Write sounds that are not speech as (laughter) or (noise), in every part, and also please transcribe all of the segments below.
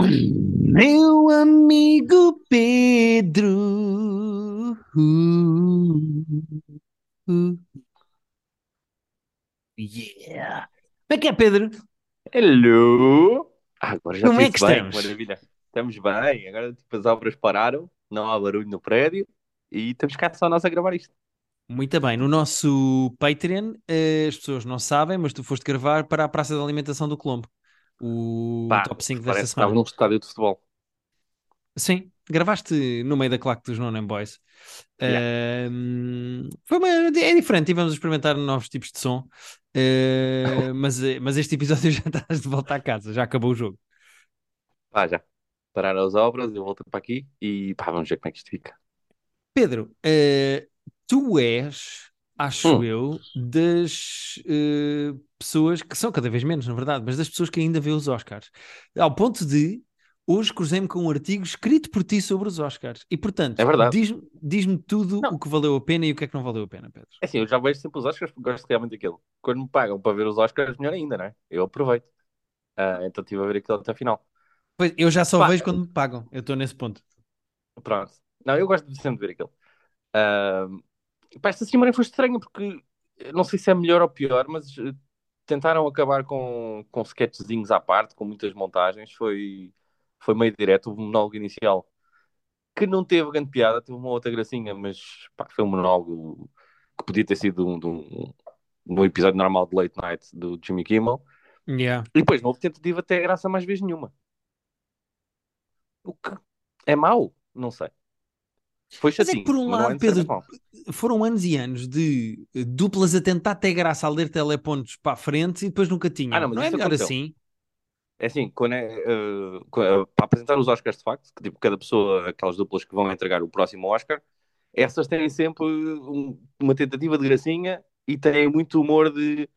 Meu amigo Pedro. Uh, uh, yeah. Como é que é, Pedro? Hello! Ah, agora já Como é que bem, estamos? maravilha. Estamos bem, agora tipo, as obras pararam, não há barulho no prédio e estamos cá só nós a gravar isto. Muito bem, no nosso Patreon, eh, as pessoas não sabem, mas tu foste gravar para a Praça da Alimentação do Colombo, o Pá, top 5 desta que estava semana. num estádio de futebol. Sim, gravaste no meio da claque dos No Name Boys. Yeah. Ahm, foi uma, é diferente, tivemos a experimentar novos tipos de som, eh, (laughs) mas, mas este episódio (laughs) já estás de volta à casa, já acabou o jogo. Pá, já. Pararam as obras, eu volto para aqui e pá, vamos ver como é que isto fica. Pedro, eh, tu és, acho Hum, eu, das eh, pessoas que são cada vez menos, na verdade, mas das pessoas que ainda vê os Oscars. Ao ponto de hoje cruzei-me com um artigo escrito por ti sobre os Oscars. E portanto, é diz-me diz-me tudo Não, o que valeu a pena e o que é que não valeu a pena, Pedro. é assim, eu já vejo sempre os Oscars porque gosto realmente daquilo. Quando me pagam para ver os Oscars, melhor ainda, não é? Eu aproveito. Ah, então estive a ver aquilo até a final. Pois, eu já só Pá, vejo quando me pagam, eu estou nesse ponto. pronto. Não, eu gosto de sempre ver aquilo. Ah, Pá, esta semana foi estranha porque não sei se é melhor ou pior, mas tentaram acabar com, com sketchzinhos à parte, com muitas montagens. Foi, foi meio direto o monólogo inicial, que não teve grande piada, teve uma outra gracinha, mas pá, foi um monólogo que podia ter sido um, um, um episódio normal de Late Night do Jimmy Kimmel. Yeah. E depois não houve tentativa até graça mais vez nenhuma. O que é mau? Não sei. Foi Mas é que por um é lado, Pedro, foram anos e anos de eh, duplas a tentar ter graça a ler telepontos para a frente e depois nunca Ah, não, tinham. mas Não é melhor aconteceu. assim? É assim, quando é, eh, para apresentar os Oscars de facto, que tipo, cada pessoa, aquelas duplas que vão entregar o próximo Oscar, essas têm sempre um- uma tentativa de gracinha e têm muito humor de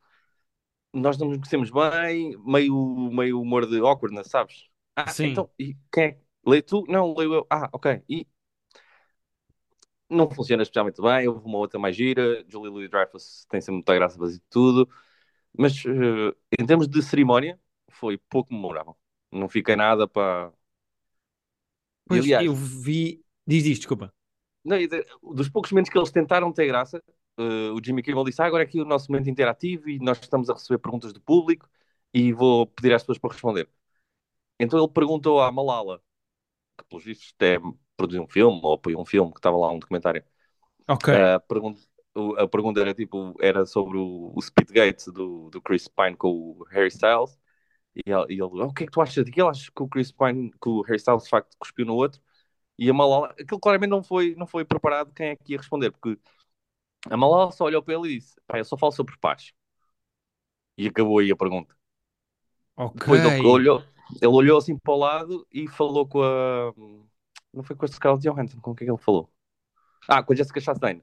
nós não nos conhecemos bem, meio, meio humor de awkwardness, sabes? Ah, Sim. então, e quem é? Lê tu? Não, leio eu. Ah, ok. E não funciona especialmente bem, houve uma outra mais gira, Julie Louis-Dreyfus tem sempre muita graça fazer tudo, mas eh, em termos de cerimónia, foi pouco memorável. Não fiquei nada para Pois eu aliás, vi. Diz isto, desculpa. não, dos poucos momentos que eles tentaram ter graça, eh, o Jimmy Kimmel disse: ah, agora é aqui o nosso momento interativo e nós estamos a receber perguntas do público e vou pedir às pessoas para responder. Então ele perguntou à Malala, que pelos vistos até produziu um filme ou apoiou um filme, que estava lá um documentário. Ok. A pergunta, o- a pergunta era tipo, era sobre o, o Speedgate do, do Chris Pine com o Harry Styles. E ele, e ele, "Ah, o que é que tu achas daquilo? Achas que o Chris Pine, que o Harry Styles de facto cuspiu no outro? E a Malala, aquilo claramente não foi, não foi preparado quem é que ia responder, porque a Malala só olhou para ele e disse: pá, eu só falo sobre paz. E acabou aí a pergunta. Ok. Depois ele olhou, ele olhou assim para o lado e falou com a. Não foi com a Scarlett Johansson, com quem é que ele falou? Ah, com a Jessica Chastain.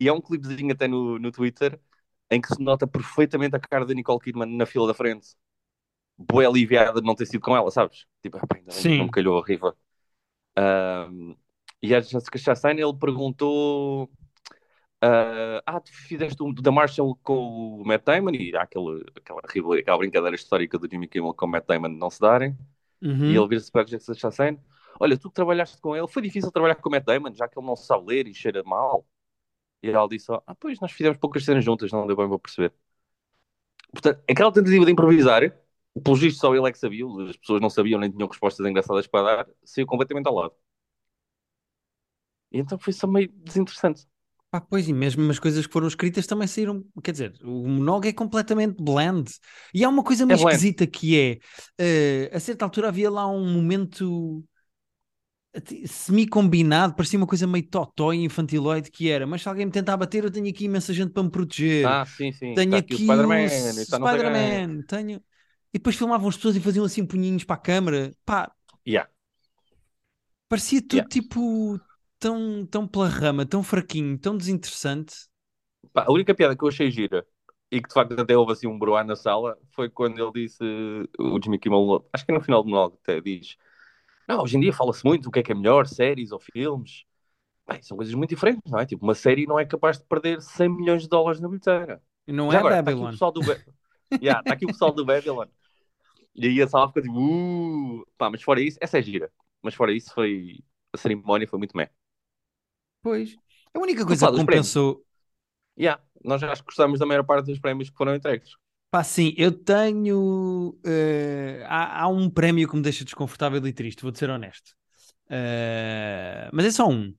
E é um clipezinho até no, no Twitter em que se nota perfeitamente a cara da Nicole Kidman na fila da frente. Boa aliviada de não ter sido com ela, sabes? Tipo, ah, ainda que não me Sim. calhou a rifa. Um, e a Jessica Chastain, ele perguntou Uh, ah, tu fizeste um da Marshall com o Matt Damon e há aquele, aquela, aquela brincadeira histórica do Jimmy Kimmel com o Matt Damon não se darem. E ele Uhum. vira-se para a Jessica Chastain: Olha, tu que trabalhaste com ele, foi difícil trabalhar com o Matt Damon, já que ele não sabe ler e cheira mal. E ela disse: Ah, pois nós fizemos poucas cenas juntas, não deu bem para perceber. Portanto, aquela tentativa de improvisar, pelos vistos só ele é que sabia, as pessoas não sabiam nem tinham respostas engraçadas para dar, saiu completamente ao lado. E então foi só meio desinteressante. Pá, pois, e mesmo as coisas que foram escritas também saíram. Quer dizer, o monólogo é completamente bland. E há uma coisa meio É esquisita que é: eh, a certa altura havia lá um momento semi-combinado, parecia uma coisa meio totó e infantiloide que era, mas se alguém me tentar bater, eu tenho aqui imensa gente para me proteger. Ah, sim, sim. Tenho aqui aqui o Spider-Man, quem. Spider-Man, tenho. E depois filmavam as pessoas e faziam assim punhinhos para a câmara. Pá, Yeah, parecia tudo yeah. tipo tão, tão pela rama, tão fraquinho, tão desinteressante. Pá, a única piada que eu achei gira e que de facto até houve assim um broar na sala foi quando ele disse, o Jimmy Kimmel, acho que é no final do monólogo até diz, não, hoje em dia fala-se muito do que é que é melhor, séries ou filmes. Bem, são coisas muito diferentes, não é? Tipo, uma série não é capaz de perder 100 milhões de dólares na bilheteira. Não Já é agora, está aqui o Babylon. pessoal do... (laughs) Yeah, está aqui o pessoal do Babylon E aí a sala ficou tipo, uh, pá, mas fora isso, essa é gira. Mas fora isso foi, a cerimónia foi muito meh. Pois. A única coisa que compensou. Yeah, nós já gostamos da maior parte dos prémios que foram entregues. Pá, sim, eu tenho. eh, há, há um prémio que me deixa desconfortável e triste, vou-te ser honesto. Eh, mas é só um.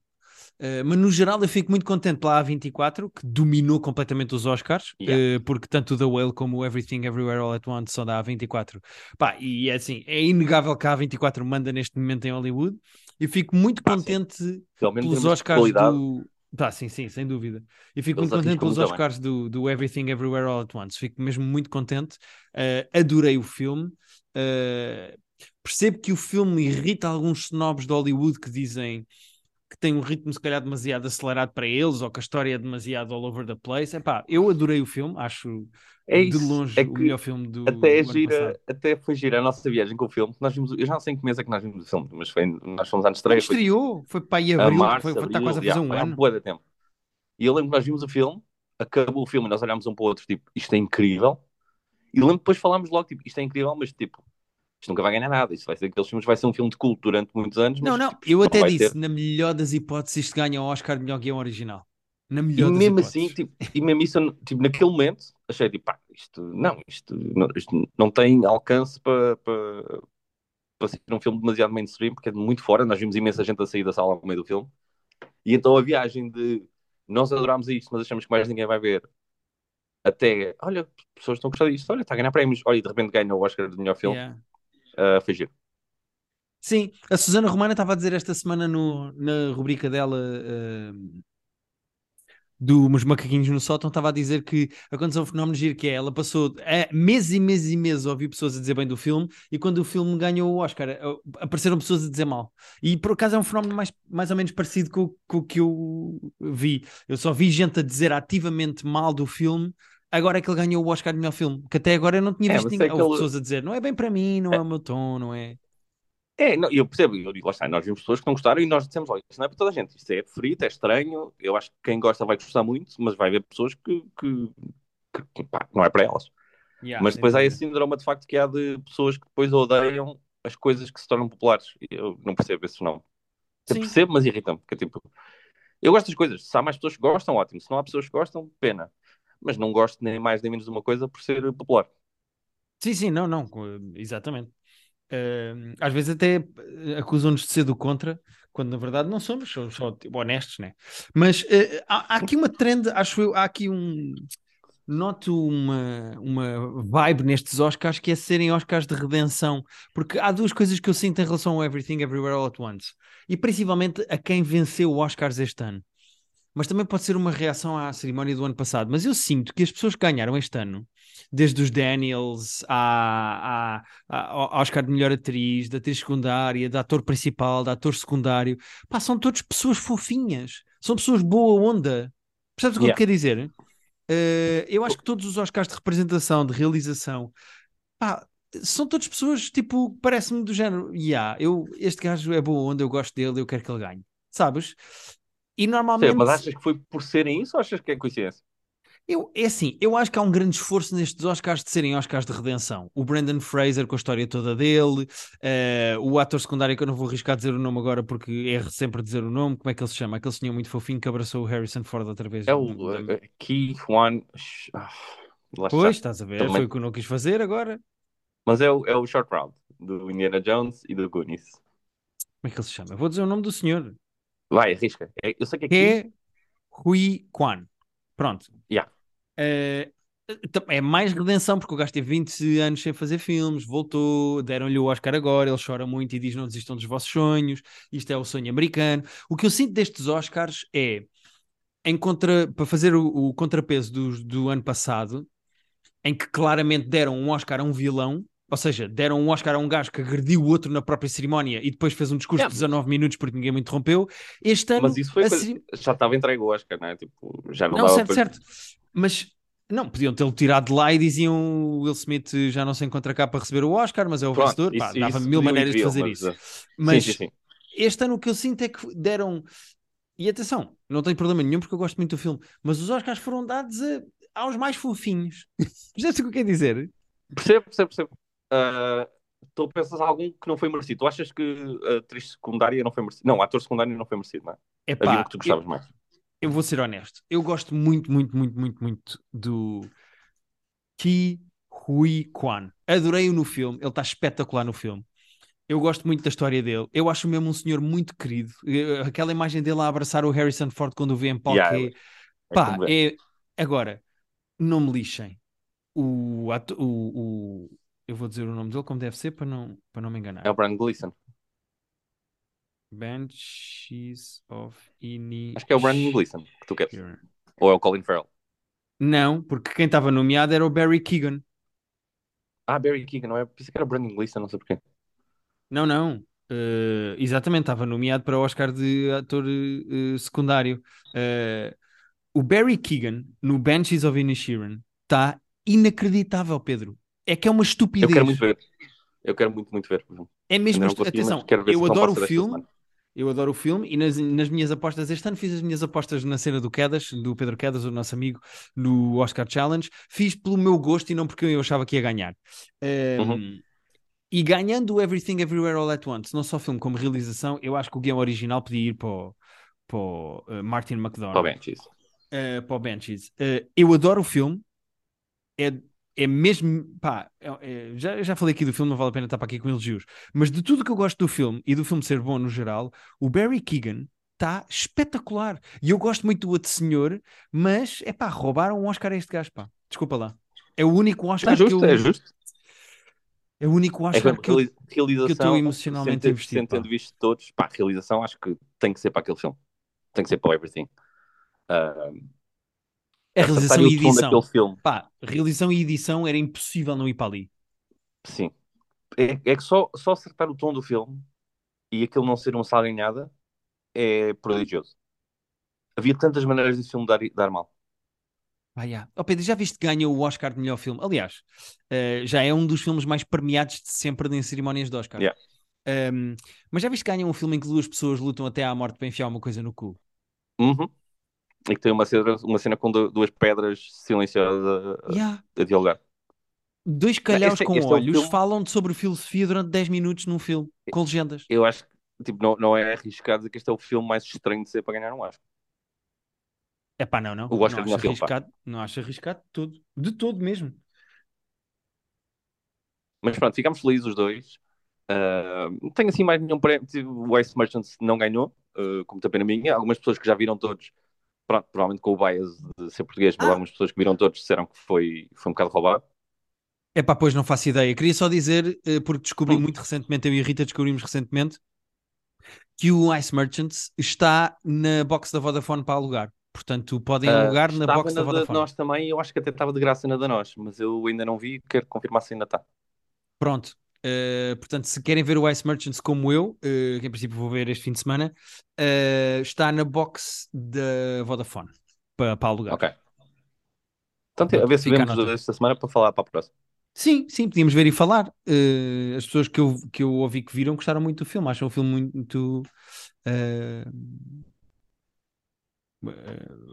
Eh, mas no geral eu fico muito contente pela A24, que dominou completamente os Oscars, Yeah. porque tanto o The Whale como o Everything Everywhere All at Once são da A24. Pá, e é assim, é inegável que a A24 manda neste momento em Hollywood. E fico muito sim. contente pelos Oscars do. Tá, sim, sim, sem dúvida. E fico Eles muito contente pelos bem. Oscars do, do Everything Everywhere All at Once. Fico mesmo muito contente. Uh, adorei o filme. Uh, percebo que o filme irrita alguns snobs de Hollywood que dizem que tem um ritmo se calhar demasiado acelerado para eles ou que a história é demasiado all over the place. Epá, eu adorei o filme, acho É de longe é o melhor filme do, até, do é gira, até foi gira a nossa viagem com o filme. Nós vimos, eu já não sei em que mês é que nós vimos o filme, mas foi, nós fomos Quando estreia. Foi estreou, foi para aí a abril, março, foi, está abril, quase a fazer yeah, um foi ano. de tempo. E eu lembro que nós vimos o filme, acabou o filme e nós olhámos um para o outro, tipo, isto é incrível. E lembro que depois falámos logo, tipo, isto é incrível, mas tipo, isto nunca vai ganhar nada. Isto vai ser aqueles filmes, vai ser um filme de culto durante muitos anos. Não, não, tipo, eu não até disse, ter. na melhor das hipóteses, isto ganha o Oscar de melhor guião original. Na E melhor das mesmo hipóteses. assim, tipo, e mesmo isso, tipo, naquele momento, achei tipo, pá, isto não, isto não, isto não tem alcance para, para, para ser um filme demasiado mainstream, porque é muito fora. Nós vimos imensa gente a sair da sala no meio do filme. E então a viagem de nós adorámos isto, mas achamos que mais ninguém vai ver, até, olha, pessoas estão a gostar disto, olha, está a ganhar prémios, olha, e de repente ganha o Oscar de melhor filme, Yeah. Uh, foi giro. Sim, a Susana Romana estava a dizer esta semana no, na rubrica dela eh, dos macaquinhos no sótão, estava a dizer que aconteceu um fenómeno giro que é, ela passou eh, meses e meses e meses a ouvir pessoas a dizer bem do filme e quando o filme ganhou o Oscar apareceram pessoas a dizer mal. E por acaso é um fenómeno mais, mais ou menos parecido com, com o que eu vi. Eu só vi gente a dizer ativamente mal do filme agora é que ele ganhou o Oscar de melhor filme, que até agora eu não tinha É, visto é ninguém. Aquele- pessoas a dizer, não é bem para mim, não é o meu tom, não é... É, não, eu percebo, eu digo, lá está, nós vimos pessoas que não gostaram e nós dissemos, olha, isto não é para toda a gente, isto é frito, é estranho, eu acho que quem gosta vai gostar muito, mas vai haver pessoas que, que, que, pá, não é para elas. Yeah, mas depois há esse síndrome de facto que há de pessoas que depois odeiam as coisas que se tornam populares. Eu não percebo esse fenómeno. Eu Sim. percebo, mas irrita-me. porque é tipo, eu gosto das coisas. Se há mais pessoas que gostam, ótimo. Se não há pessoas que gostam, pena. Mas não gosto nem mais nem menos de uma coisa por ser popular. Sim, sim, não, não, co- exatamente. Eh, às vezes até eh, acusam-nos de ser do contra, quando na verdade não somos, somos só tipo, honestos, né? Mas eh, há, há aqui uma trend, acho eu, há aqui um. Noto uma, uma vibe nestes Oscars que é serem Oscars de redenção, porque há duas coisas que eu sinto em relação ao Everything Everywhere All at Once, e principalmente a quem venceu Oscars este ano. Mas também pode ser uma reação à cerimónia do ano passado. Mas eu sinto que as pessoas que ganharam este ano, desde os Daniels à, à, à- ao Oscar de melhor atriz, da atriz secundária, da ator principal, da ator secundário, pá, são todas pessoas fofinhas, são pessoas boa onda. Percebes o que eu Yeah. quero dizer? Eh, eu acho que todos os Oscars de representação, de realização, pá, são todas pessoas, tipo, parece-me do género, yeah, eu, este gajo é boa onda, eu gosto dele, eu quero que ele ganhe. Sabes? E normalmente. Sim, mas achas que foi por serem isso ou achas que é coincidência? Eu, é assim, eu acho que há um grande esforço nestes Oscars de serem Oscars de redenção. O Brandon Fraser com a história toda dele, eh, o ator secundário que eu não vou arriscar dizer o nome agora porque erro sempre dizer o nome, como é que ele se chama? Aquele senhor muito fofinho que abraçou o Harrison Ford outra vez. É o Da- uh, Key One. Ah, está. Pois, estás a ver, Também- foi o que eu não quis fazer agora. Mas é o, é o Short Round do Indiana Jones e do Goonies. Como é que ele se chama? Eu vou dizer o nome do senhor. Vai, arrisca. É- eu sei que é é Rui Kwan. Pronto. Yeah. Tam- é mais redenção, porque o gajo teve 20 anos sem fazer filmes, voltou, deram-lhe o Oscar agora, ele chora muito e diz: Não desistam dos vossos sonhos, isto é o sonho americano. O que eu sinto destes Oscars é, em contra, para fazer o, o contrapeso do, do ano passado, em que claramente deram um Oscar a um vilão. Ou seja, deram um Oscar a um gajo que agrediu o outro na própria cerimónia e depois fez um discurso Yeah. de 19 minutos porque ninguém me interrompeu. Este ano, Mas isso foi a coisa- ceri- já estava entregue o Oscar, não é? Tipo, já não, não, dava certo, para- certo. Mas não, podiam tê-lo tirado de lá e diziam o Will Smith já não se encontra cá para receber o Oscar, mas é o Pronto, vencedor. Pá, dava isso mil maneiras de fazer mas, isso. uh, Mas sim, sim, sim. este ano o que eu sinto é que deram. E atenção, não tenho problema nenhum porque eu gosto muito do filme, mas os Oscars foram dados a- aos mais fofinhos. (laughs) Já sei o que eu quero dizer. Percebo, percebo, percebo. Uh, tu pensas algum que não foi merecido. Tu achas que a atriz secundária não foi merecido? Não, o ator secundário não foi merecido, não é? Epá, Havia um que tu gostavas eu, mais. eu vou ser honesto. Eu gosto muito, muito, muito, muito, muito do Ki Hui Kwan. Adorei-o no filme. Ele está espetacular no filme. Eu gosto muito da história dele. Eu acho mesmo um senhor muito querido. Eh, Aquela imagem dele a abraçar o Harrison Ford quando o vê em palco Yeah, é- é Pá, ver. é. Agora, não me lixem. O, ato- o, o- Eu vou dizer o nome dele como deve ser para não, para não me enganar. É o Brandon Gleeson. Banshees of Inisherin. Acho que é o Brandon Gleeson que tu queres. Ou é o Colin Farrell. Não, porque quem estava nomeado era o Barry Keegan. Ah, Barry Keegan, não é? Pensei que era o Brandon Gleeson, não sei porquê. Não, não. Eh, exatamente, estava nomeado para o Oscar de ator eh, secundário. Eh, o Barry Keegan no Banshees of Inisherin está inacreditável, Pedro. É que é uma Eu estupidez. quero muito ver. Eu quero muito, muito ver. É mesmo, estu- atenção, eu adoro o filme, eu adoro o filme e nas, nas minhas apostas este ano fiz as minhas apostas na cena do Quedas, do Pedro Quedas, o nosso amigo, no Oscar Challenge. Fiz pelo meu gosto e não porque eu achava que ia ganhar. Um, Uhum. E ganhando o Everything Everywhere All At Once, não só filme como realização, eu acho que o guião original podia ir para o, para o, uh, Martin McDonagh Está bem, isso. uh, para o Banshees. Uh, eu adoro o filme, é, é mesmo, pá, é- é- já, já falei aqui do filme, não vale a pena estar para aqui com elogios, mas de tudo que eu gosto do filme e do filme ser bom no geral, o Barry Keegan está espetacular. E eu gosto muito do outro senhor, mas é pá, roubaram um Oscar a este gajo, pá. Desculpa lá. É o único Oscar É justo, que eu. é justo. É o único É que Oscar que eu. realização, emocionalmente ter- investido, tendo visto todos, pá, realização acho que tem que ser para aquele filme. Tem que ser para o Everything. Ah, A realização e edição. filme. Pá, realização e edição era impossível não ir para ali. Sim. É, é que só, só acertar o tom do filme e aquilo não ser uma salganhada é prodigioso. Havia tantas maneiras de filme dar, dar mal. Ah, yeah. Oh, Pedro, já viste que ganha o Oscar de melhor filme? Aliás, eh, já é um dos filmes mais premiados de sempre em cerimónias de Oscar. Yeah. Um, mas já viste que ganha um filme em que duas pessoas lutam até à morte para enfiar uma coisa no cu? Uhum. E que tem uma cena, uma cena com du- duas pedras silenciosas a, Yeah. a dialogar. Dois calhaus este- com este é olhos filme- falam sobre filosofia durante 10 minutos num filme, com legendas. Eu acho que tipo, não, não é arriscado dizer que este é o filme mais estranho de ser para ganhar um Oscar. É pá, não, não. O Oscar não de acho pá. arriscado, não acho arriscado de todo. De todo mesmo. Mas pronto, ficámos felizes os dois. Ah, não tenho assim mais nenhum prémio. O Ice Merchants não ganhou, ah, com muita pena minha. Algumas pessoas que já viram todos, pronto, provavelmente com o bias de ser português, mas Ah. algumas pessoas que viram todos disseram que foi, foi um bocado roubado. É pá, pois não faço ideia. Queria só dizer, eh, porque descobri Hum. muito recentemente, eu e a Rita descobrimos recentemente, que o Ice Merchants está na box da Vodafone para alugar. Portanto, podem Ah, alugar na estava box na da da Vodafone. nós também, eu acho que até estava de graça na da nós, mas eu ainda não vi, quero confirmar se ainda está. Pronto. Eh, portanto, se querem ver o Ice Merchants como eu, eh, que em princípio vou ver este fim de semana, eh, está na box da Vodafone para, para alugar. Ok. Então, Pronto, a ver se vemos esta semana para falar para a próxima. Sim, sim, podíamos ver e falar. As pessoas que eu, que eu ouvi que viram gostaram muito do filme, acham o filme muito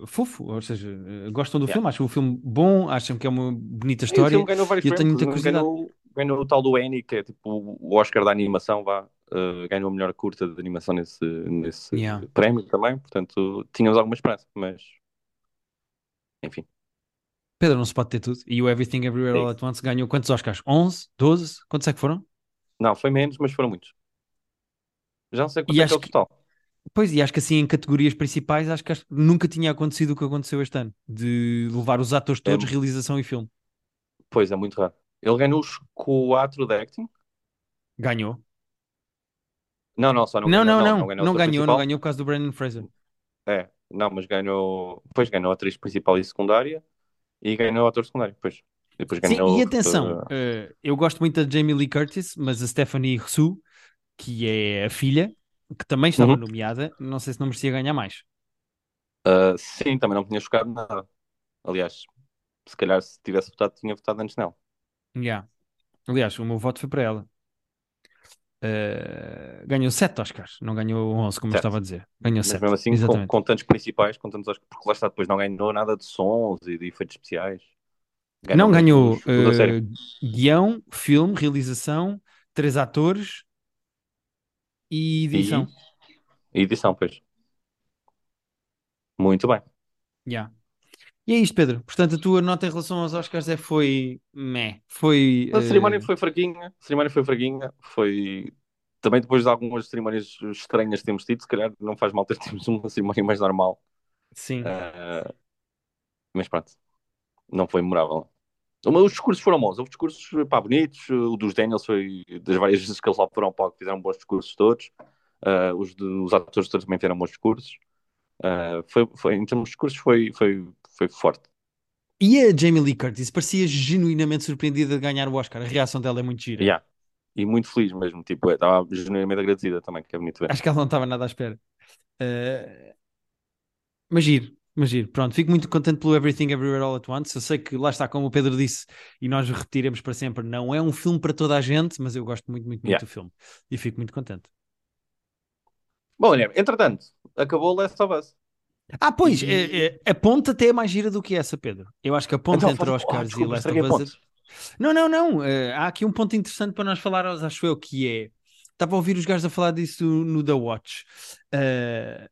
fofo, ou seja, gostam do Yeah. filme, acham o filme bom, acham que é uma bonita história. e eu tenho muita curiosidade. Ganhou, ganhou o tal do Annie, que é tipo o Oscar da animação, vá. Uh, ganhou a melhor curta de animação nesse, nesse Yeah. prémio também. Portanto, tínhamos alguma esperança, mas enfim. Pedro, não se pode ter tudo. E o Everything Everywhere É All At Once ganhou quantos Oscars? 11? 12? Quantos é que foram? Não, foi menos, mas foram muitos. Já não sei quanto E é que é o que- total. Pois, e acho que assim em categorias principais, acho que acho- nunca tinha acontecido o que aconteceu este ano, de levar os atores todos, É. realização e filme. Pois, é muito raro. Ele ganhou os quatro de acting. Ganhou. Não, não, só não, Não, ganhou. não, não, não, não, ganhou, o ator ganhou, não ganhou por causa do Brandon Fraser. É, não, mas ganhou. Depois ganhou a atriz principal e secundária e ganhou o ator secundário. Depois, e depois Sim, ganhou. e atenção, uh, eu gosto muito da Jamie Lee Curtis, mas a Stephanie Hsu, que é a filha, que também estava Uhum. nomeada, não sei se não merecia ganhar mais. uh, sim, também não tinha chocado nada. Aliás, se calhar se tivesse votado, tinha votado antes nela. Yeah. Aliás, o meu voto foi para ela. Eh, ganhou 7 Oscars, não ganhou 11, como eu Sete. estava a dizer. Ganhou Mas 7, mesmo assim, com, exatamente. com tantos principais, com tantos Oscars, porque lá está, depois não ganhou nada de sons e de efeitos especiais. Ganhou não ganhou os- eh, guião, filme, realização, três atores e edição. E edição, pois. Muito bem. Yeah. E é isto, Pedro. Portanto, a tua nota em relação aos Oscars é foi meh. Foi. A cerimónia eh, foi fraquinha, a cerimónia foi fraquinha, foi também depois de algumas cerimónias estranhas que temos tido, se calhar não faz mal ter (laughs) tido uma cerimónia mais normal. sim. Ah, mas pronto, não foi memorável. Os discursos foram bons, houve discursos pá, bonitos, o dos Daniels foi das várias vezes que eles lá foram ao palco, fizeram bons discursos todos, Ah, os, de- os atores todos também fizeram bons discursos. Ah, foi, foi, em termos de discursos foi, foi, foi forte. E a Jamie Lee Curtis parecia genuinamente surpreendida de ganhar o Oscar. A reação dela é muito gira. Yeah. E muito feliz mesmo, tipo, estava genuinamente agradecida também, que é bonito ver. Acho que ela não estava nada à espera. Eh, Mas giro, mas giro. Pronto, fico muito contente pelo Everything Everywhere All at Once. Eu sei que lá está, como o Pedro disse, e nós repetiremos para sempre, não é um filme para toda a gente, mas eu gosto muito, muito, muito Yeah. do filme. E fico muito contente. Bom, olha, entretanto, acabou o Last of Us. Ah, pois, é- é- a ponte até é mais gira do que essa, Pedro. Eu acho que a ponte Então, entre Oscars Ah, e Last of Us. ponte. Não, não, não. eh, há aqui um ponto interessante para nós falarmos, acho eu, que é. Estava a ouvir os gajos a falar disso no The Watch. eh,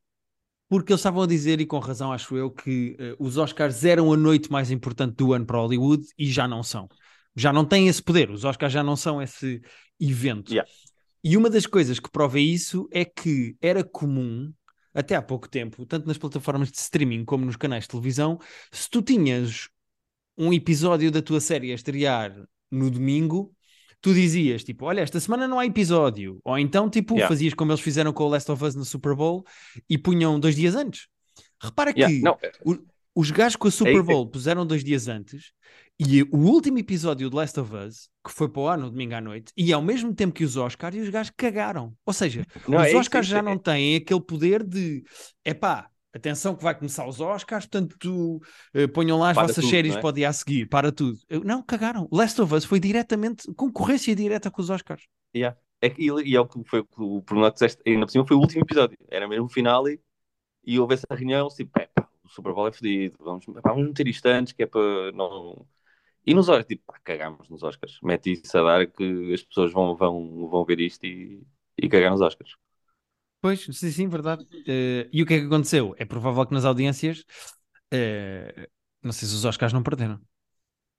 porque eles estavam a dizer, e com razão, acho eu, que eh, os Oscars eram a noite mais importante do ano para Hollywood e já não são. Já não têm esse poder. Os Oscars já não são esse evento. Yeah. E uma das coisas que prova isso é que era comum, até há pouco tempo, tanto nas plataformas de streaming como nos canais de televisão, se tu tinhas um episódio da tua série a estrear no domingo, tu dizias tipo, olha, esta semana não há episódio. Ou então, tipo, Yeah. fazias como eles fizeram com o Last of Us no Super Bowl e punham dois dias antes. Repara Yeah, que não, o- os gajos com a É Super isso. Bowl puseram dois dias antes e o último episódio de Last of Us, que foi para o ar no domingo à noite, e ao mesmo tempo que os Oscars, e os gajos cagaram. Ou seja, não, os é Oscars isso, já é- não têm aquele poder de epá, atenção que vai começar os Oscars, portanto eh, ponham lá as Para vossas tudo, séries é? para o dia a seguir, para tudo. Eu- Não, cagaram. Last of Us foi diretamente, concorrência direta com os Oscars. Yeah. É que, e é o que foi o problema que disseste, ainda por cima foi o último episódio, era mesmo o final e, e houve essa reunião, tipo, é, pá, o Super Bowl é fodido, vamos, pá, vamos meter isto antes, que é para não... E nos Oscars, tipo, pá, cagámos nos Oscars, mete isso a dar que as pessoas vão, vão, vão ver isto e, e cagar nos Oscars. Pois, sim, sim, verdade. Eh, e o que é que aconteceu? É provável que nas audiências, eh, não sei se os Oscars não perderam.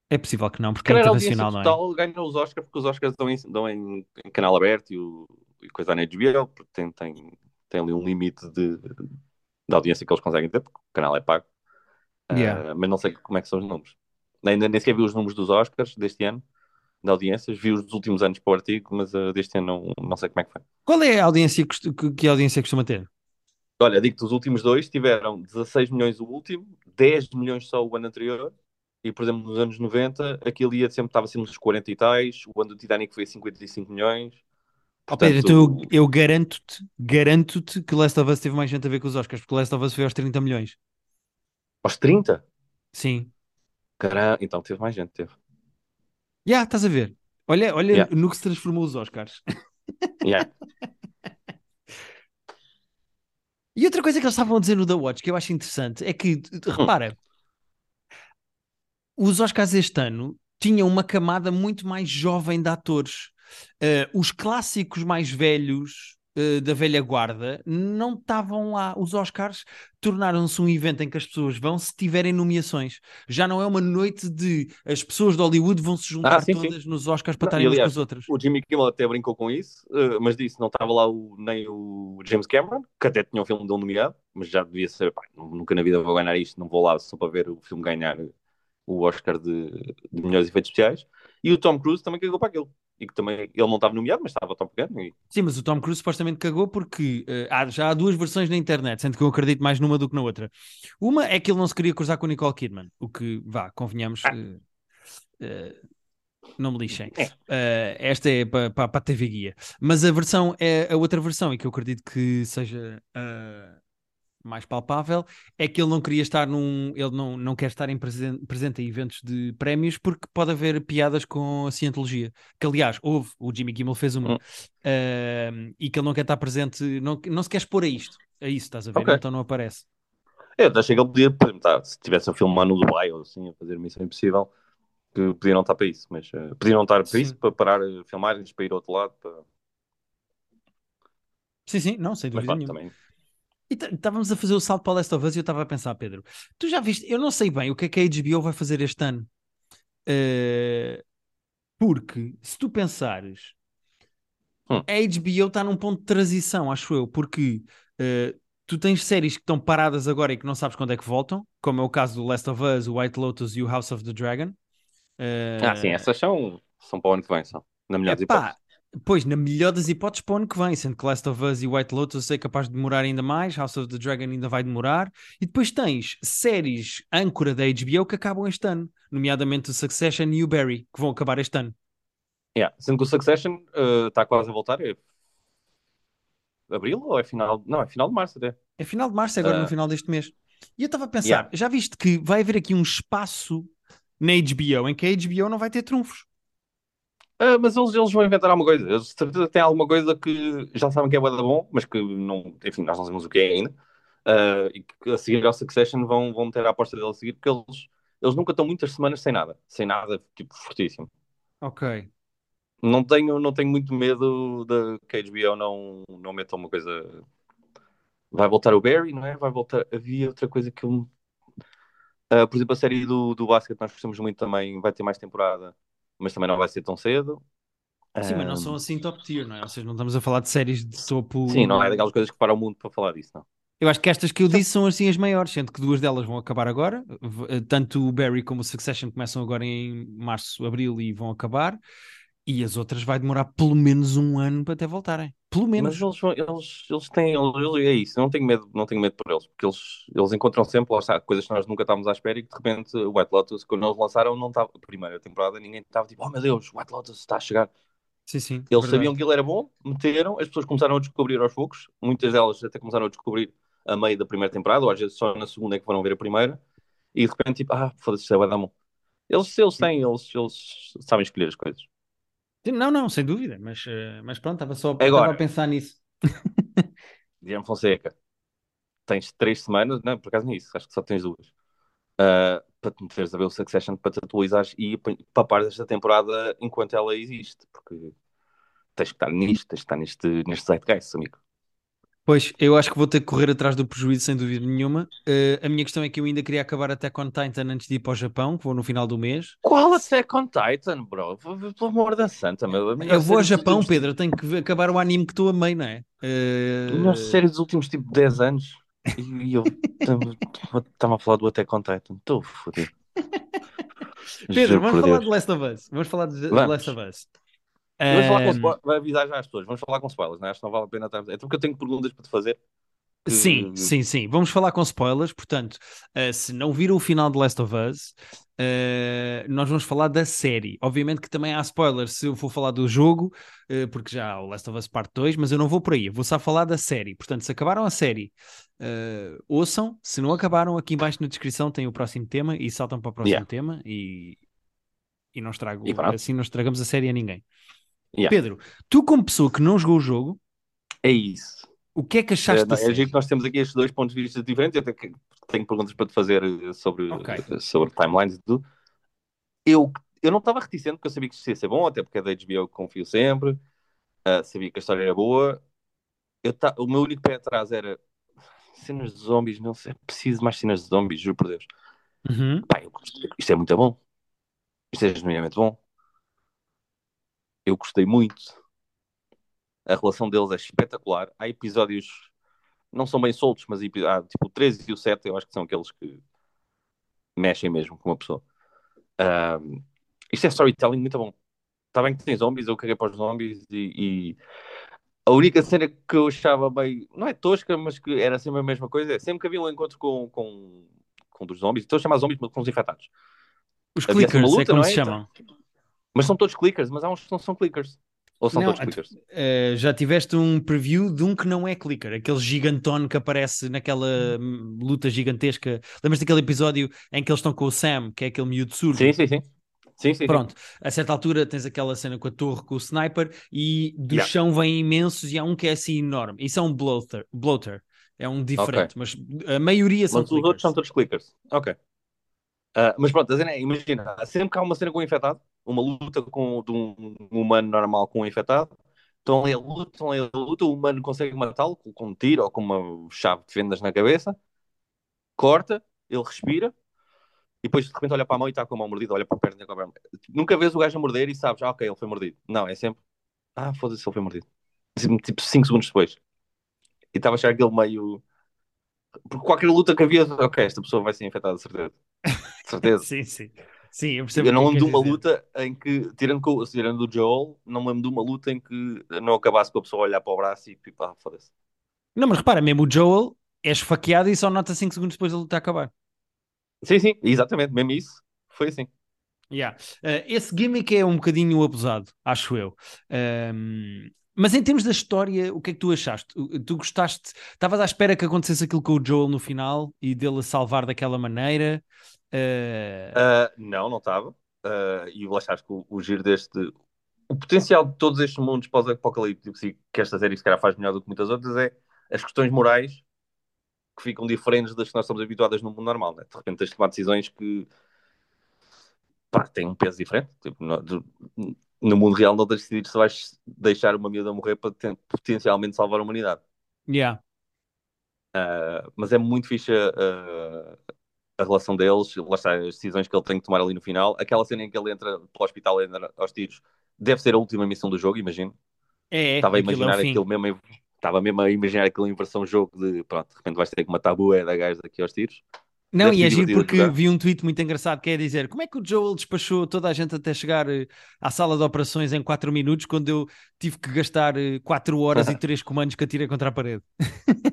É possível que não, porque é Calhar a audiência internacional, não é? total ganha os Oscars, porque os Oscars dão em, dão em, em canal aberto e, o, e coisa na HBO, porque tem, tem, tem ali um limite de, de audiência que eles conseguem ter, porque o canal é pago. Yeah. mas não sei como é que são os números. Ainda nem sequer vi os números dos Oscars deste ano, de audiências. Vi os dos últimos anos para o artigo, mas ah, deste ano não, não sei como é que foi. Qual é a audiência que, que- que a audiência costuma ter? Olha, digo-te, os últimos dois tiveram 16 milhões o último, 10 milhões só o ano anterior. E, por exemplo, nos anos 90, aquele ia sempre estava assim nos 40 e tais. O ano do Titanic foi 55 milhões. Ó Pedro, Portanto, então eu, eu garanto-te, garanto-te que Last of Us teve mais gente a ver com os Oscars, porque Last of Us foi aos 30 milhões. aos 30? Sim. Caramba, então teve mais gente, teve. Já, estás a ver. Olha, olha Yeah. no que se transformou os Oscars. Yeah. E outra coisa que eles estavam a dizer no The Watch que eu acho interessante é que, t- repara, os Oscars este ano tinham uma camada muito mais jovem de atores. Eh, os clássicos mais velhos eh, da velha guarda não estavam lá. Os Oscars tornaram-se um evento em que as pessoas vão se tiverem nomeações. Já não é uma noite de as pessoas de Hollywood vão se juntar Ah, sim, sim. todas nos Oscars para estarem umas com as outras. O Jimmy Kimmel até brincou com isso, eh, mas disse não estava lá o- nem o James Cameron, que até tinha um filme dele nomeado, mas já devia ser, pá, nunca na vida vou ganhar isto, não vou lá só para ver o filme ganhar o Oscar de, de melhores efeitos especiais. E o Tom Cruise também cagou para aquilo. E que também ele não estava nomeado, mas estava top gun. E... Sim, mas o Tom Cruise supostamente cagou porque eh, há- já há duas versões na internet, sendo que eu acredito mais numa do que na outra. Uma é que ele não se queria cruzar com a Nicole Kidman, o que, vá, convenhamos, Ah. eh, eh, não me lixem. É. Esta é para pa, a TV Guia. Mas a versão, é a outra versão, e que eu acredito que seja mais palpável, é que ele não queria estar num. Ele não, não quer estar em presen- presente em eventos de prémios porque pode haver piadas com a cientologia. Que aliás, houve, o Jimmy Kimmel fez uma. Hum. Uh, e que ele não quer estar presente, não, não se quer expor a isto. A isso, estás a ver? Ok. Então não aparece. Eu achei que ele podia, por exemplo, tá, se tivesse a filmar no Dubai ou assim, a fazer Missão Impossível, que podiam não estar para isso, mas uh, podiam não estar para Sim. isso, para parar uh, filmagens, para ir ao outro lado. Para... Sim, sim, não, sem Mas dúvida pronto, nenhuma. também. E estávamos a fazer o salto para o Last of Us e eu estava a pensar, Pedro, tu já viste, eu não sei bem o que é que a HBO vai fazer este ano. Eh, porque, se tu pensares, Hum. a HBO está num ponto de transição, acho eu, porque eh, tu tens séries que estão paradas agora e que não sabes quando é que voltam, como é o caso do Last of Us, o White Lotus e o House of the Dragon. Eh, Ah, sim, essas são, são para o ano que vem, são. Na melhor Epá, hipóteses. Pois, na melhor das hipóteses, para o ano que vem, sendo que Last of Us e White Lotus é capaz de demorar ainda mais, House of the Dragon ainda vai demorar, e depois tens séries âncora da HBO que acabam este ano, nomeadamente o Succession e o Barry, que vão acabar este ano. Yeah. Sendo que o Succession uh, está quase a voltar. É abril ou é final? Não, é final de março até. É final de março, é agora no Ah. final deste mês. E eu estava a pensar, Yeah. já viste que vai haver aqui um espaço na HBO em que a HBO não vai ter trunfos? Ah, mas eles, eles vão inventar alguma coisa. Eles de certeza têm alguma coisa que já sabem que é da bom, mas que não, enfim, nós não sabemos o que é ainda. Ah, e que a seguir ao Succession vão, vão ter a aposta dele a seguir, porque eles, eles nunca estão muitas semanas sem nada, sem nada, tipo, fortíssimo. Ok. Não tenho, não tenho muito medo de que a HBO não, não meta uma coisa. Vai voltar o Barry, não é? Vai voltar. Havia outra coisa que eu. Ah, por exemplo, a série do, do basquete, nós gostamos muito também, vai ter mais temporada, mas também não vai ser tão cedo. Sim, mas não são assim top tier, não é? Ou seja, não estamos a falar de séries de topo. Sim, não é daquelas coisas que para o mundo para falar disso, não. Eu acho que estas que eu disse são assim as maiores, sendo que duas delas vão acabar agora. Eh, Tanto o Barry como o Succession começam agora em março, abril e vão acabar. E as outras vai demorar pelo menos um ano para até voltarem. Pelo menos. Mas eles, eles, eles têm, eles- é isso, eu não tenho medo, não tenho medo por eles, porque eles, eles encontram sempre, lá coisas que nós nunca estávamos à espera e que de repente o White Lotus, quando eles lançaram, não estava, a primeira temporada, ninguém estava tipo, oh meu Deus, White Lotus está a chegar. Sim, sim. Eles verdade. sabiam que ele era bom, meteram, as pessoas começaram a descobrir aos poucos, muitas delas até começaram a descobrir a meio da primeira temporada, ou às vezes só na segunda é que foram ver a primeira, e de repente tipo, ah, foda-se, é da bom. Eles, eles têm, eles, eles sabem escolher as coisas. Não, não, sem dúvida. Mas, eh, mas pronto, estava só Agora. estava a pensar nisso. (laughs) Guilherme Fonseca, tens três semanas, não, por acaso nem isso, acho que só tens duas, uh, para te meteres a ver o Succession, para te atualizares e pa- papar esta temporada enquanto ela existe, porque tens que estar nisto, tens que estar neste, neste zeitgeist, amigo. Pois, eu acho que vou ter que correr atrás do prejuízo, sem dúvida nenhuma. Eh, a minha questão é que eu ainda queria acabar até com Titan antes de ir para o Japão, que vou no final do mês. Qual Attack on Titan, bro? Pelo amor da santa, meu. Eu vou ao Japão, últimos- Pedro, tenho que acabar o anime que estou a meio, não é? Eh, A melhor série dos últimos, tipo, 10 anos. E eu estava a falar do Attack on Titan. Estou fodido. Pedro, Juro vamos falar Deus. de Last of Us. Vamos falar de Vamos. Last of Us. Vamos falar com spoilers. Vai avisar já as pessoas. Vamos falar com spoilers, né? Acho que não vale a pena estarmos. É porque eu tenho perguntas para te fazer. que- Sim, sim, sim. Vamos falar com spoilers. Portanto, eh, se não viram o final de Last of Us, eh, nós vamos falar da série. Obviamente que também há spoilers se eu for falar do jogo, eh, porque já há o Last of Us Parte 2, mas eu não vou por aí. Eu vou só falar da série. Portanto, se acabaram a série, ouçam. Se não acabaram, aqui embaixo na descrição tem o próximo tema e saltam para o próximo Yeah. tema e, e não estrago, E assim não estragamos a série a ninguém. Yeah. Pedro, tu como pessoa que não jogou o jogo, É isso. o que é que É, achaste não, é série? giro que nós temos aqui estes dois pontos de vista diferentes. Eu tenho, tenho perguntas para te fazer eh, sobre, Ok. sobre timelines e tudo. Eu, eu não estava reticente porque eu sabia que isto ia ser bom, até porque é da HBO que confio sempre. Ah, sabia que a história era boa. Eu ta- o meu único pé atrás era cenas de zombies. Não sei, preciso mais cenas de zombies, juro por Deus. Uhum. Gostei- isto é muito bom. Isto é genuinamente bom. Eu gostei muito. A relação deles é espetacular. Há episódios, não são bem soltos, mas há, tipo o 13 e o 7 eu acho que são aqueles que mexem mesmo com uma pessoa. Ahm, isto é storytelling muito bom. Está bem que tem zombies, eu caguei para os zombies e, e a única cena que eu achava bem, não é tosca, mas que era sempre a mesma coisa, é sempre que havia um encontro com, com, com dos zombies, estou a chamar zombies, mas com os infectados. Os Havia clickers, é luta, como não se é? chamam. Mas são todos clickers, mas há uns que não são clickers. Ou são Não, todos clickers? Eh, já tiveste um preview de um que não é clicker, aquele gigantone que aparece naquela hum, luta gigantesca. Lembras daquele episódio em que eles estão com o Sam, que é aquele miúdo surdo? Sim, sim, sim. Sim, sim, Pronto, a certa altura tens aquela cena com a torre com o sniper e do Yeah. chão vêm imensos e há um que é assim enorme. Isso é um bloater, bloater. é um diferente, mas a maioria sim. são Mas os outros são todos clickers. Ok. Uh, mas pronto, é, imagina, sempre que há uma cena com um infectado, uma luta com, de um, um humano normal com um infectado, estão ali a luta, estão ali a luta, o humano consegue matá-lo com, um tiro ou com uma chave de fendas na cabeça, corta, ele respira, e depois de repente olha para a mão e está com a mão mordida, olha para a perna e com a. Nunca vês o gajo a morder e sabes, ah, ok, ele foi mordido. Não, é sempre, ah, foda-se, ele foi mordido. Tipo 5 segundos depois. E estava a achar aquele meio. Porque qualquer luta que havia, ok, esta pessoa vai ser infectada, certeza. Certeza. (laughs) sim, sim. Sim, eu percebo. Eu não o que lembro de uma dizer. luta em que, tirando, tirando do Joel, não me lembro de uma luta em que não acabasse com a pessoa a olhar para o braço e tipo, ah, foda-se. Não, mas repara, mesmo o Joel é esfaqueado e só nota 5 segundos depois da luta acabar. Sim, sim, exatamente, mesmo isso. Foi assim. Yeah. Uh, esse gimmick é um bocadinho abusado, acho eu. Um, mas em termos da história, o que é que tu achaste? Tu gostaste? Estavas à espera que acontecesse aquilo com o Joel no final e dele a salvar daquela maneira? Uh, Ah, não, não estava. Ah, e lá está, acho que o, o giro deste. O potencial de todos estes mundos pós-apocalípticos e que esta série se calhar faz melhor do que muitas outras é as questões morais que ficam diferentes das que nós estamos habituadas no mundo normal. Né? De repente tens de tomar decisões que pá, têm um peso diferente. Tipo, no, no mundo real não tens de decidir se vais deixar uma miúda morrer para ten- potencialmente salvar a humanidade. yeah. Ah, mas é muito fixe a relação deles, lá está, as decisões que ele tem que tomar ali no final. Aquela cena em que ele entra para o hospital e entra aos tiros deve ser a última missão do jogo, imagino. É, é, Estava a é imaginar fim. aquilo mesmo, em- estava mesmo a imaginar aquilo em versão jogo de pronto, de repente vais ter que matar a bué da gajo daqui aos tiros. Não, Deve e ser é porque jogar. vi um tweet muito engraçado que é dizer como é que o Joel despachou toda a gente até chegar eh, à sala de operações em 4 minutos quando eu tive que gastar 4 horas e (laughs) 3 comandos que atirei contra a parede.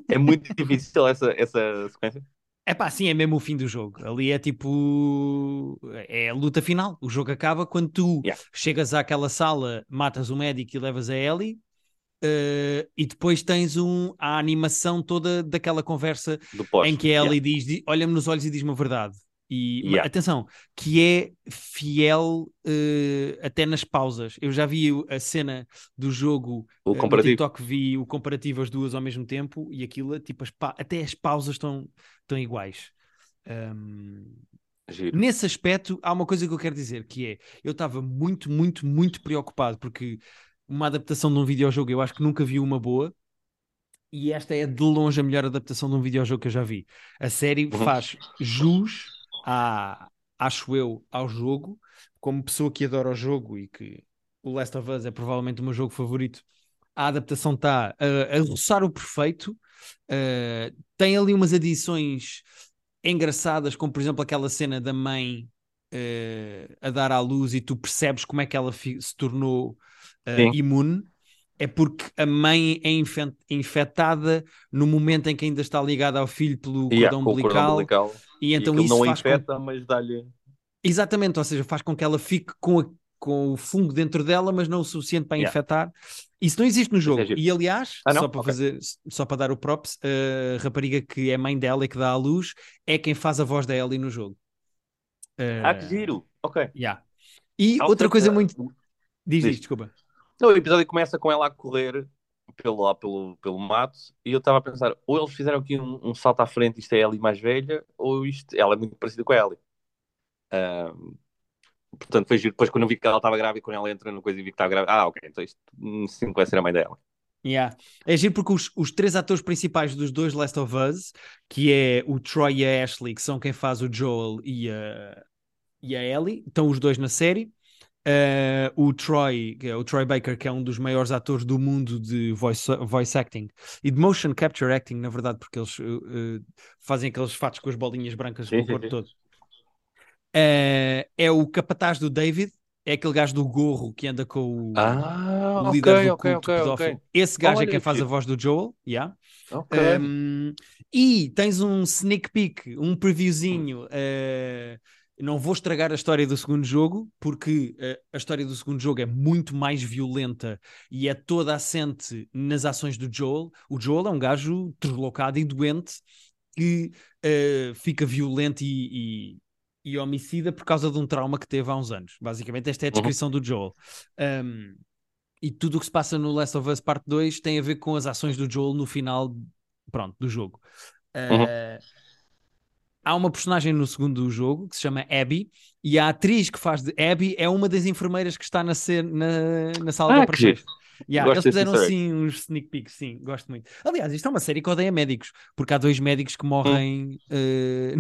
É muito difícil essa, essa sequência. É pá, sim, é mesmo o fim do jogo. Ali é tipo. É a luta final. O jogo acaba quando tu Yeah. chegas àquela sala, matas o médico e levas a Ellie. eh, e depois tens um, a animação toda daquela conversa em que a Ellie diz, di- olha-me nos olhos e diz-me a verdade. E Yeah. atenção, que é fiel eh, até nas pausas. Eu já vi a cena do jogo O eh, no comparativo. TikTok, vi o comparativo as duas ao mesmo tempo e aquilo, tipo, as até as pausas estão, estão iguais. Um. Nesse aspecto, há uma coisa que eu quero dizer, que é, eu estava muito, muito, muito preocupado, porque uma adaptação de um videojogo, eu acho que nunca vi uma boa, e esta é de longe a melhor adaptação de um videojogo que eu já vi. A série Uhum. faz jus, à, acho eu, ao jogo, como pessoa que adora o jogo e que o Last of Us é provavelmente o meu jogo favorito, a adaptação está a, a roçar o perfeito, uh, tem ali umas adições engraçadas, como por exemplo aquela cena da mãe uh, a dar à luz e tu percebes como é que ela se tornou uh, imune. É porque a mãe é infe- infectada no momento em que ainda está ligada ao filho pelo Yeah, cordão o cordão umbilical, umbilical. e E então aquilo isso não a faz com infecta, mas dá-lhe. Exatamente, ou seja, faz com que ela fique com, a- com o fungo dentro dela, mas não o suficiente para Yeah. infectar. Isso não existe no jogo. giro. e aliás, Ah, só para Ok. fazer, só para dar o props, a rapariga que é mãe dela e que dá à luz é quem faz a voz da Ellie no jogo. Ah, Uh, que giro. Ok. yeah. E outra coisa muito. Diz, Diz. diz, desculpa. O episódio começa com ela a correr pelo, pelo, pelo mato e eu estava a pensar, ou eles fizeram aqui um, um salto à frente, isto é Ellie mais velha, ou isto, ela é muito parecida com a Ellie. Portanto, foi giro. Depois, quando eu vi que ela estava grávida, quando ela entra no coisa e vi que estava grávida, ah, ok, então isto hum, sim vai ser a mãe dela. Yeah. É giro porque os, os três atores principais dos dois Last of Us, que é o Troy e a Ashley, que são quem faz o Joel e a, e a Ellie, estão os dois na série. Uh, o Troy, é o Troy Baker, que é um dos maiores atores do mundo de voice, voice acting e de motion capture acting, na verdade, porque eles uh, fazem aqueles fatos com as bolinhas brancas Sim, pelo corpo todo. Uh, é o capataz do David, é aquele gajo do gorro que anda com o, Ah, o líder ok, do culto ok, pedófilo. ok. Esse gajo é Olha quem que faz a voz do Joel, yeah. Um, e tens um sneak peek, um previewzinho. uh, não vou estragar a história do segundo jogo, porque uh, a história do segundo jogo é muito mais violenta e é toda assente nas ações do Joel. O Joel é um gajo deslocado e doente que uh, fica violento e, e, e homicida por causa de um trauma que teve há uns anos. Basicamente, esta é a Uhum. descrição do Joel. Um, e tudo o que se passa no Last of Us Part 2 tem a ver com as ações do Joel no final pronto, do jogo. Uhum. Uh, há uma personagem no segundo jogo que se chama Abby e a atriz que faz de Abby é uma das enfermeiras que está na, na, na sala Ah, de operações. Yeah, Gosto eles fizeram assim uns sneak peeks, sim, gosto muito. Aliás, isto é uma série que odeia médicos, porque há dois médicos que morrem eh,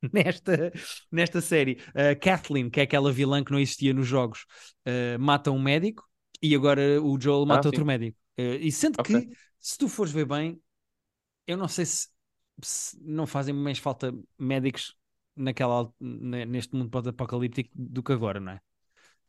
(laughs) nesta, nesta série. A Kathleen, que é aquela vilã que não existia nos jogos, eh, mata um médico e agora o Joel mata sim. outro médico. Eh, e sendo Ok. que, se tu fores ver bem, eu não sei se, se não fazem mais falta médicos naquela, neste mundo pós-apocalíptico do que agora, não é?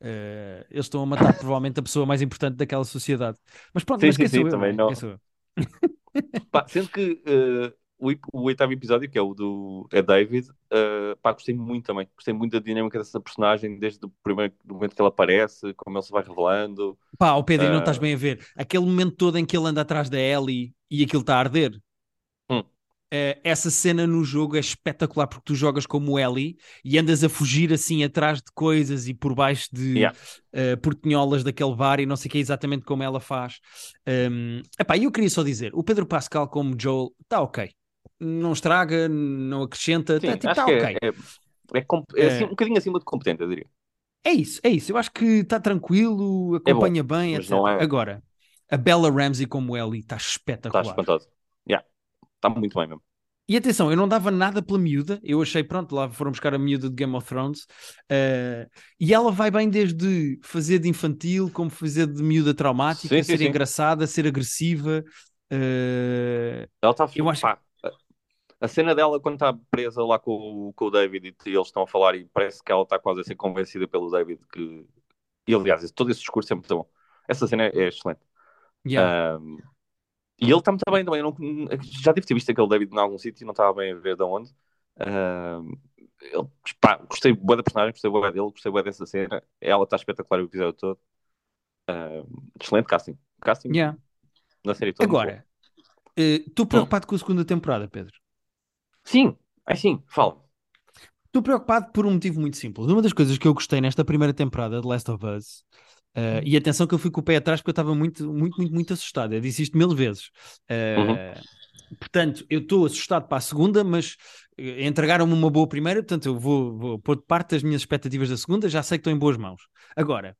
Eh, eles estão a matar (laughs) provavelmente a pessoa mais importante daquela sociedade. Mas pronto, Sim, mas sim, sim, eu? também não é? (laughs) Pá, sendo que eh, o, o oitavo episódio, que é o do é David, eh, pá, gostei muito também. Gostei muito da dinâmica dessa personagem, desde o primeiro momento que ela aparece, como ele se vai revelando. Pá, o Pedro, e não estás bem a ver. Aquele momento todo em que ele anda atrás da Ellie e aquilo está a arder. Eh, essa cena no jogo é espetacular porque tu jogas como Ellie e andas a fugir assim atrás de coisas e por baixo de Yeah. eh, portinholas daquele bar e não sei o que é exatamente como ela faz. Um, epá, eu queria só dizer, o Pedro Pascal como Joel está ok. Não estraga, não acrescenta, está tipo, tá que ok. é, é, é é assim, É. um bocadinho acima de competente, eu diria. É isso, é isso. Eu acho que está tranquilo, acompanha bem, mas etc. não é- Agora, a Bella Ramsey como Ellie está Está espetacular. espantado. Yeah. Está muito bem mesmo. E atenção, eu não dava nada pela miúda, eu achei, pronto, lá foram buscar a miúda de Game of Thrones, eh, e ela vai bem desde fazer de infantil, como fazer de miúda traumática, Sim, ser sim. engraçada, ser agressiva. eh, Ela está Eu acho- pá, a- A cena dela quando está presa lá com, o- com o David e eles estão a falar e parece que ela está quase a ser convencida pelo David que. E aliás, todo esse discurso é muito bom. Essa cena é, é excelente. yeah. Um, e ele está muito bem também. Não- já devo ter visto aquele David em algum sítio e não estava bem a ver de onde. Um, ele, pá, gostei bué da personagem, gostei bué dele, gostei bué dessa cena. Ela está espetacular o episódio todo. Um, excelente casting. Casting Yeah. na série toda. Agora, eh, estou preocupado com a segunda temporada, Pedro. Sim, é sim, fala. Estou preocupado por um motivo muito simples. Uma das coisas que eu gostei nesta primeira temporada de Last of Us, eh, e atenção que eu fui com o pé atrás porque eu estava muito, muito, muito, muito assustado. Eu disse isto mil vezes. Eh, Portanto, eu estou assustado para a segunda, mas eh, entregaram-me uma boa primeira, portanto, eu vou, vou pôr de parte as minhas expectativas da segunda, já sei que estou em boas mãos. Agora,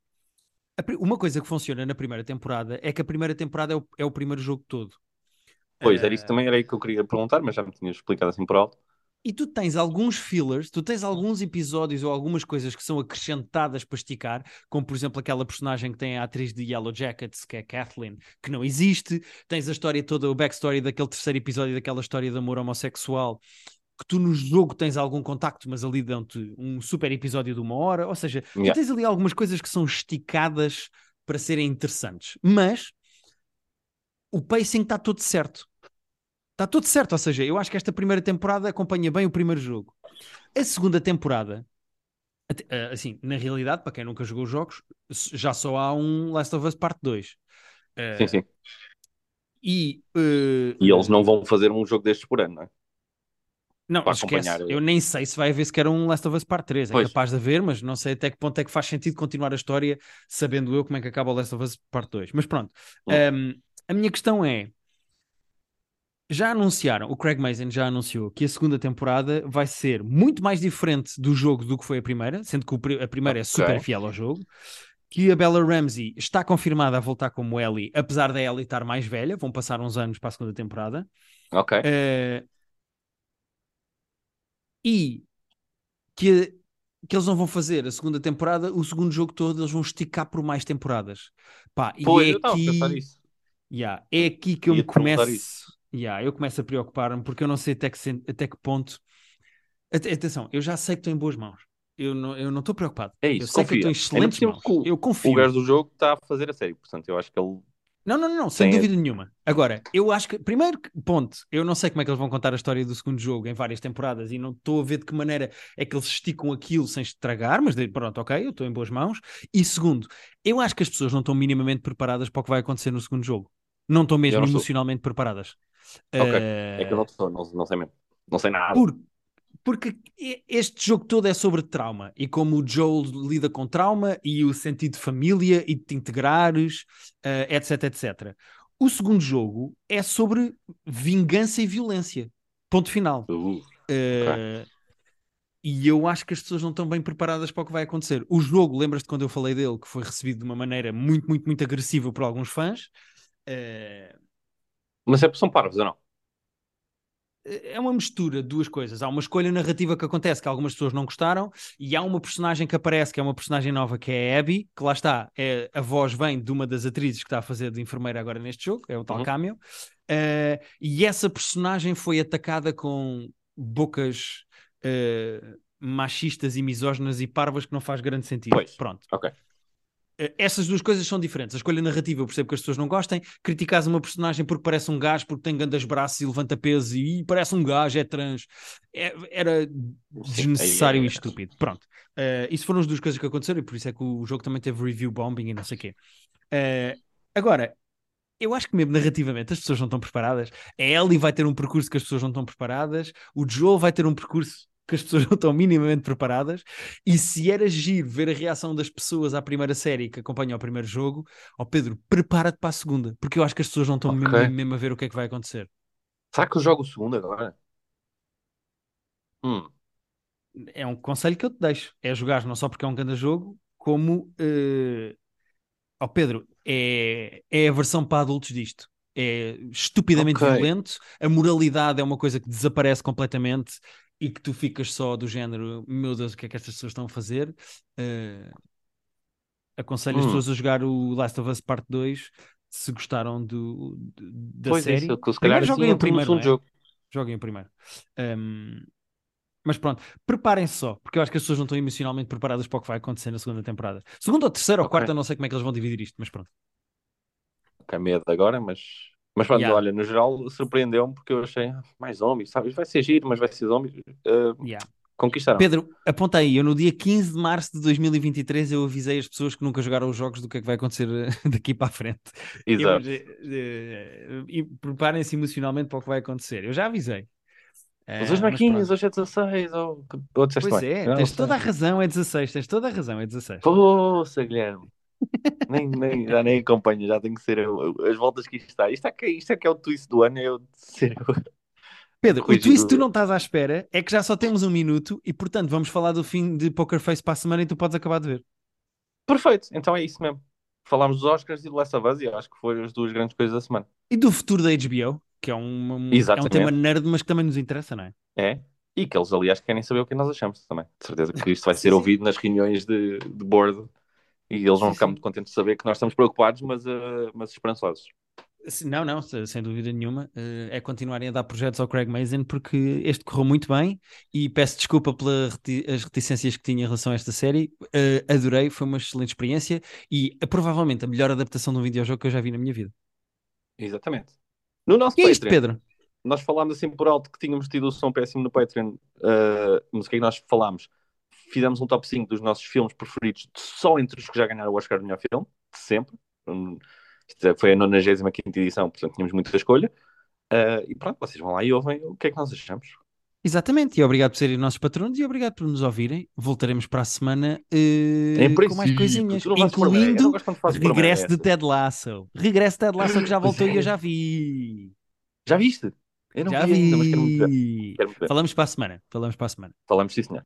uma coisa que funciona na primeira temporada é que a primeira temporada é o, é o primeiro jogo todo. Pois, era isso também era aí que eu queria perguntar, mas já me tinhas explicado assim por alto. E tu tens alguns fillers, tu tens alguns episódios ou algumas coisas que são acrescentadas para esticar, como por exemplo aquela personagem que tem a atriz de Yellow Jackets, que é Kathleen, que não existe. Tens a história toda, o backstory daquele terceiro episódio, daquela história de amor homossexual, que tu no jogo tens algum contacto, mas ali dão-te um super episódio de uma hora. Ou seja, tu Yeah. tens ali algumas coisas que são esticadas para serem interessantes. Mas o pacing está todo certo. Está tudo certo, ou seja, eu acho que esta primeira temporada acompanha bem o primeiro jogo. A segunda temporada, eh, assim, na realidade, para quem nunca jogou os jogos, já só há um Last of Us Parte 2. Eh, Sim, sim. E, eh, E eles não vão fazer um jogo destes por ano, não é? Não, para esquece. acompanhar- Eu nem sei se vai haver sequer um Last of Us Part 3. É Pois. capaz de haver, mas não sei até que ponto é que faz sentido continuar a história, sabendo eu como é que acaba o Last of Us Part 2. Mas pronto. Hum. Um, a minha questão é: já anunciaram, o Craig Mason já anunciou que a segunda temporada vai ser muito mais diferente do jogo do que foi a primeira, sendo que a primeira é Ok. super fiel ao jogo. Que a Bella Ramsey está confirmada a voltar como Ellie, apesar da Ellie estar mais velha, vão passar uns anos para a segunda temporada. Ok. Eh, e que, que eles não vão fazer a segunda temporada, o segundo jogo todo, eles vão esticar por mais temporadas. Pá, Pois, e é eu aqui, yeah, é aqui que eu me Ia-te perguntar começo, yeah, eu começo a preocupar-me porque eu não sei até que, até que ponto. Ate- Atenção, eu já sei que estou em boas mãos. Eu não eu não estou preocupado. É eu isso, sei que eu estou em por excelentes mãos. o- Eu O confio. gajo do jogo está a fazer a série, portanto, eu acho que ele. Não, não, não, sem Tem- dúvida nenhuma. Agora, eu acho que, primeiro ponto, eu não sei como é que eles vão contar a história do segundo jogo em várias temporadas e não estou a ver de que maneira é que eles esticam aquilo sem estragar, mas pronto, ok, eu estou em boas mãos. E segundo, eu acho que as pessoas não estão minimamente preparadas para o que vai acontecer no segundo jogo. Não estão mesmo não estou. emocionalmente preparadas. Ok, Eh, É que eu não estou, não, não sei mesmo. Não sei nada. por- porque este jogo todo é sobre trauma e como o Joel lida com trauma e o sentido de família e de te integrares, eh, etc, etc. O segundo jogo é sobre vingança e violência. Ponto final. Uh, Uh, e eu acho que as pessoas não estão bem preparadas para o que vai acontecer. O jogo, lembras-te quando eu falei dele, que foi recebido de uma maneira muito, muito, muito agressiva por alguns fãs. Uh... Mas é, são parvos ou não? é uma mistura de duas coisas. Há uma escolha narrativa que acontece que algumas pessoas não gostaram, e há uma personagem que aparece, que é uma personagem nova, que é a Abby, que lá está, é, a voz vem de uma das atrizes que está a fazer de enfermeira agora neste jogo, é o tal uhum. cameo. Uh, e essa personagem foi atacada com bocas uh, machistas e misóginas e parvas que não faz grande sentido. Pois. Pronto. Ok. Eh, essas duas coisas são diferentes. A escolha narrativa, eu percebo que as pessoas não gostem. Criticas uma personagem porque parece um gajo, porque tem grandes braços e levanta peso e, parece um gajo, é trans. É, era desnecessário é, é. e estúpido. Pronto. Uh, isso foram as duas coisas que aconteceram e por isso é que o jogo também teve review bombing e não sei o quê. Uh, agora, eu acho que mesmo narrativamente as pessoas não estão preparadas. A Ellie vai ter um percurso que as pessoas não estão preparadas. O Joel vai ter um percurso que as pessoas (laughs) não estão minimamente preparadas. E se era giro ver a reação das pessoas à primeira série que acompanha o primeiro jogo, ó oh Pedro, prepara-te para a segunda, porque eu acho que as pessoas não estão okay. mesmo, mesmo, a ver o que é que vai acontecer. Será que eu jogo o segundo agora? Hum. É um conselho que eu te deixo: é jogar não só porque é um grande jogo, como. Uh... Oh Pedro, é, é a versão para adultos disto é estupidamente okay. violento, a moralidade é uma coisa que desaparece completamente e que tu ficas só do género, meu Deus, o que é que estas pessoas estão a fazer? Uh, aconselho hum. as pessoas a jogar o Last of Us Part 2 se gostaram do, do da pois é, série. É, isso, se calhar joguem o primeiro. É? Jogo. Joguem o primeiro. Um, mas pronto, preparem-se só, porque eu acho que as pessoas não estão emocionalmente preparadas para o que vai acontecer na segunda temporada. Segunda ou terceira okay. ou quarta, não sei como é que eles vão dividir isto, mas pronto. Com medo agora, mas mas pronto, yeah. olha, no geral surpreendeu-me porque eu achei ah, mais zombies, sabes? Vai ser giro, mas vai ser zombies. Uh, yeah. Conquistaram. Pedro, aponta aí, eu no dia 15 de março de 2023 eu avisei as pessoas que nunca jogaram os jogos do que é que vai acontecer eh, (laughs) daqui para a frente. Exato. Eu, uh, e preparem-se emocionalmente para o que vai acontecer. Eu já avisei. Mas hoje não é 15, hoje é 16. Ou, ou pois é, não, tens toda a razão, é 16. Tens toda a razão, é 16. Poxa, Guilherme nem, nem, já nem acompanho, já tem que ser as voltas que isto está. Isto é que, isto é, que é o twist do ano, é eu ser. (laughs) Pedro, o twist tu não estás à espera é que já só temos um minuto e, portanto, vamos falar do fim de Poker Face para a semana e tu podes acabar de ver. Perfeito, então é isso mesmo. Falámos dos Oscars e do Last of Us e acho que foram as duas grandes coisas da semana. E do futuro da HBO, que é um, um é um tema nerd, mas que também nos interessa, não é? É, e que eles, aliás, querem saber o que nós achamos também. De certeza que (laughs) isto vai ser ouvido nas reuniões de, de board e eles vão ficar muito contentes de saber que nós estamos preocupados, mas, uh, mas esperançosos. Não, não, sem dúvida nenhuma. Uh, é continuarem a dar projetos ao Craig Mazin porque este correu muito bem e peço desculpa pelas reti reticências que tinha em relação a esta série. Uh, adorei, foi uma excelente experiência e uh, provavelmente a melhor adaptação de um videojogo que eu já vi na minha vida. Exatamente. No nosso Patreon, é isto, Pedro? Nós falámos assim por alto que tínhamos tido o som péssimo no Patreon, mas o que é que nós falámos? Fizemos um top 5 dos nossos filmes preferidos só entre os que já ganharam o Oscar de melhor filme, de sempre. Um, é, foi a 95 edição, portanto tínhamos muita escolha. Uh, e pronto, vocês vão lá e ouvem o que é que nós achamos. Exatamente, e obrigado por serem nossos patronos e obrigado por nos ouvirem. Voltaremos para a semana uh, com mais coisinhas, incluindo regresso de Ted Lasso. Regresso de Ted Lasso que já voltou e eu já vi. Já viste? Eu não já vi, vi. Ainda, mas quero muito ver. Quero muito ver. Falamos para a semana. Falamos para a semana. Falamos, sim, senhor.